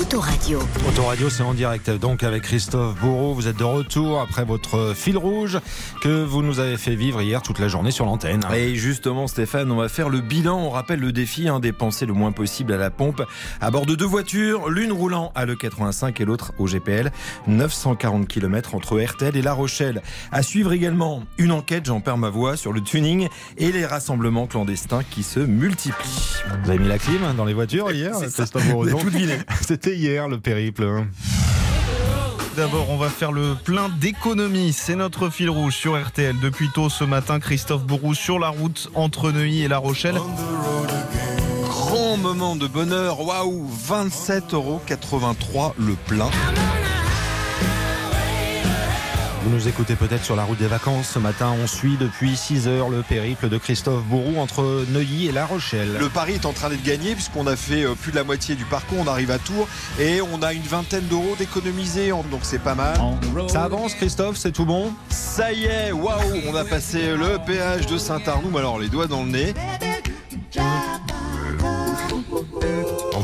Autoradio. Autoradio, c'est en direct donc avec Christophe Bourreau. Vous êtes de retour après votre fil rouge que vous nous avez fait vivre hier toute la journée sur l'antenne. Et justement, Stéphane, on va faire le bilan. On rappelle le défi, hein, dépenser le moins possible à la pompe à bord de deux voitures, l'une roulant à l'E85 et l'autre au GPL. 940 km entre RTL et La Rochelle. À suivre également une enquête, j'en perds ma voix, sur le tuning et les rassemblements clandestins qui se multiplient. Vous avez mis la clim dans les voitures hier, Christophe Bourreau Vous hier le périple. hein. D'abord, on va faire le plein d'économies. C'est notre fil rouge sur RTL. Depuis tôt ce matin, Christophe Bourou sur la route entre Neuilly et La Rochelle. Grand moment de bonheur, waouh 27,83 euros le plein. Vous nous écoutez peut-être sur la route des vacances. Ce matin, on suit depuis 6 heures le périple de Christophe Bourreau entre Neuilly et La Rochelle. Le pari est en train d'être gagné puisqu'on a fait euh, plus de la moitié du parcours, on arrive à Tours et on a une vingtaine d'euros d'économisés, donc c'est pas mal. Ça avance, Christophe, c'est tout bon? Ça y est, waouh, on a passé le péage de Saint-Arnoux, alors les doigts dans le nez.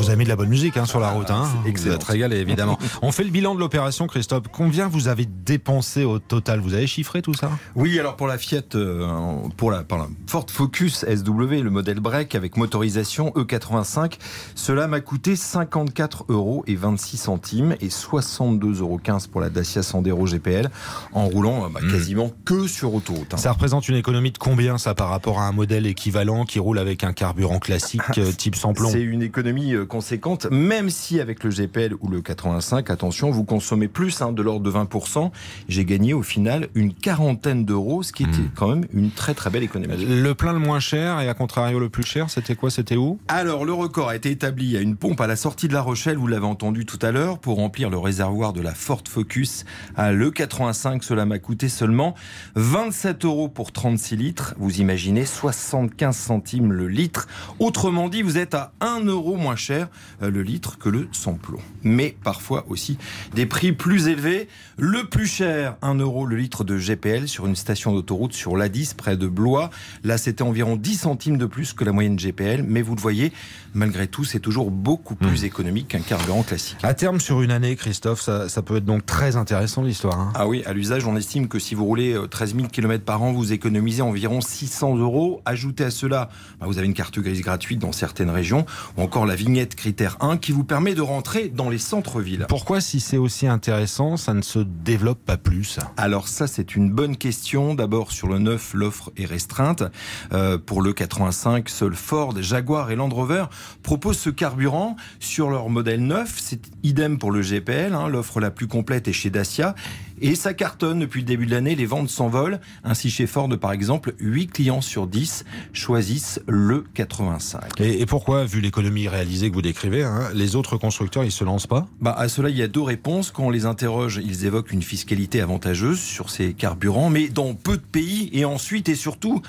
Vous a mis de la bonne musique hein, sur la route. Hein. Vous êtes régalé, évidemment. on fait le bilan de l'opération, Christophe. Combien vous avez dépensé au total? Vous avez chiffré tout ça? Oui, alors pour la Fiat, euh, pour la, la Ford Focus SW, le modèle break avec motorisation E85, cela m'a coûté 54 euros et 26 centimes et 62,15 euros pour la Dacia Sandero GPL en roulant euh, bah, quasiment que sur autoroute. hein. Ça représente une économie de combien, ça, par rapport à un modèle équivalent qui roule avec un carburant classique euh, type sans plomb? C'est une économie conséquente, même si avec le GPL ou le 85, attention, vous consommez plus hein, de l'ordre de 20%. J'ai gagné au final une quarantaine d'euros, ce qui était quand même une très très belle économie. Le plein le moins cher et à contrario le plus cher, c'était quoi? C'était où? Alors, le record a été établi à une pompe à la sortie de La Rochelle, vous l'avez entendu tout à l'heure, pour remplir le réservoir de la Ford Focus à l'E85. Cela m'a coûté seulement 27 euros pour 36 litres. Vous imaginez 75 centimes le litre. Autrement dit, vous êtes à 1 euro moins cher euh, le litre que le sans-plomb. Mais parfois aussi des prix plus élevés. Le plus cher, 1 euro le litre de GPL sur une station d'autoroute sur l'A10 près de Blois. Là, c'était environ 10 centimes de plus que la moyenne GPL. Mais vous le voyez, malgré tout, c'est toujours beaucoup plus économique qu'un carburant classique. À terme, sur une année, Christophe, ça, ça peut être donc très intéressant l'histoire. hein. Ah oui, à l'usage, on estime que si vous roulez euh, 13 000 km par an, vous économisez environ 600 euros. Ajoutez à cela, bah, vous avez une carte grise gratuite dans certaines régions, ou encore la vignette critère 1 qui vous permet de rentrer dans les centres-villes. Pourquoi, si c'est aussi intéressant, ça ne se développe pas plus? Alors ça, c'est une bonne question. D'abord, sur le neuf, l'offre est restreinte. Euh, pour le 85, seul Ford, Jaguar et Land Rover proposent ce carburant sur leur modèle neuf. C'est idem pour le GPL. hein. L'offre la plus complète est chez Dacia. Et ça cartonne depuis le début de l'année. Les ventes s'envolent. Ainsi, chez Ford, par exemple, 8 clients sur 10 choisissent le 85. et, et pourquoi, vu l'économie réalisée que vous décrivez, hein, les autres constructeurs, ils se lancent pas? Bah, à cela, il y a deux réponses. Quand on les interroge, ils évoquent une fiscalité avantageuse sur ces carburants, mais dans peu de pays. Et ensuite, et surtout,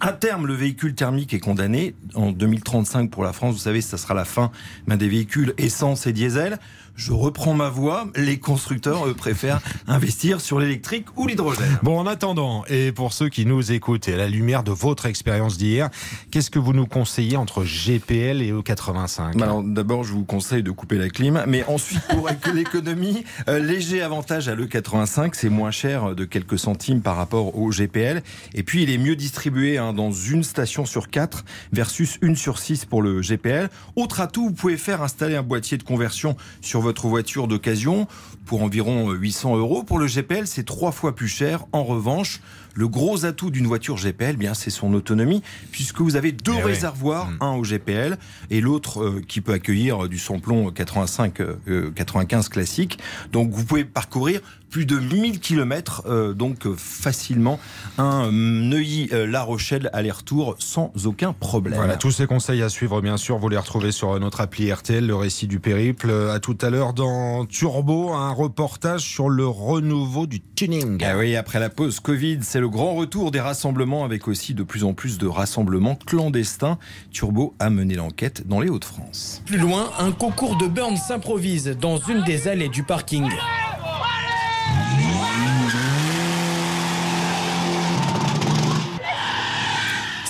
à terme, le véhicule thermique est condamné. En 2035, pour la France, vous savez, ça sera la fin ben, des véhicules essence et diesel. Je reprends ma voix. Les constructeurs, eux, préfèrent investir sur l'électrique ou l'hydrogène. Bon, en attendant, et pour ceux qui nous écoutent, et à la lumière de votre expérience d'hier, qu'est-ce que vous nous conseillez entre GPL et E85 Bah Alors d'abord, je vous conseille de couper la clim, mais ensuite pour l'économie, euh, léger avantage à l'E85, c'est moins cher de quelques centimes par rapport au GPL, et puis il est mieux distribué hein, dans une station sur quatre versus une sur six pour le GPL. Autre atout, vous pouvez faire installer un boîtier de conversion sur votre voiture d'occasion pour environ 800 euros. Pour le GPL, c'est trois fois plus cher. En revanche, le gros atout d'une voiture GPL, eh bien, c'est son autonomie, puisque vous avez deux Eh oui. réservoirs, un au GPL et l'autre euh, qui peut accueillir du samplon 85, euh, 95 classique. Donc, vous pouvez parcourir plus de 1000 km, donc euh, facilement un euh, Neuilly-La Rochelle aller-retour sans aucun problème. Voilà, tous ces conseils à suivre, bien sûr, vous les retrouvez sur notre appli RTL, le récit du périple. À tout à l'heure dans Turbo, un reportage sur le renouveau du tuning. Ah oui, après la pause Covid, c'est le grand retour des rassemblements avec aussi de plus en plus de rassemblements clandestins. Turbo a mené l'enquête dans les Hauts-de-France. Plus loin, un concours de burn s'improvise dans une des allées du parking.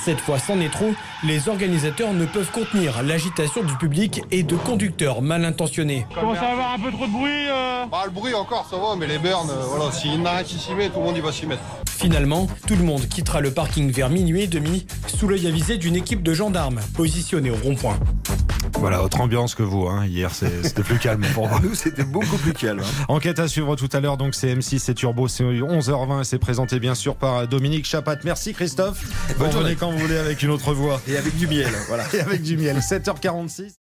Cette fois, c'en est trop. Les organisateurs ne peuvent contenir l'agitation du public et de conducteurs mal intentionnés. Commence à avoir un peu trop de bruit. euh. Bah, le bruit encore, ça va, mais les burns, euh, voilà, s'il n'arrête s'y met, tout le monde y va s'y mettre. Finalement, tout le monde quittera le parking vers minuit et demi, sous l'œil avisé d'une équipe de gendarmes positionnée au rond-point. Voilà, autre ambiance que vous. hein. Hier, c'était plus calme pour vous. Nous, c'était beaucoup plus calme. hein. Enquête à suivre tout à l'heure, donc c'est M6, c'est Turbo, c'est 11h20 et c'est présenté bien sûr par Dominique Chapat. Merci Christophe. Vous Bonne journée. revenez quand vous voulez avec une autre voix Et avec du miel, voilà. et avec du miel. 7h46.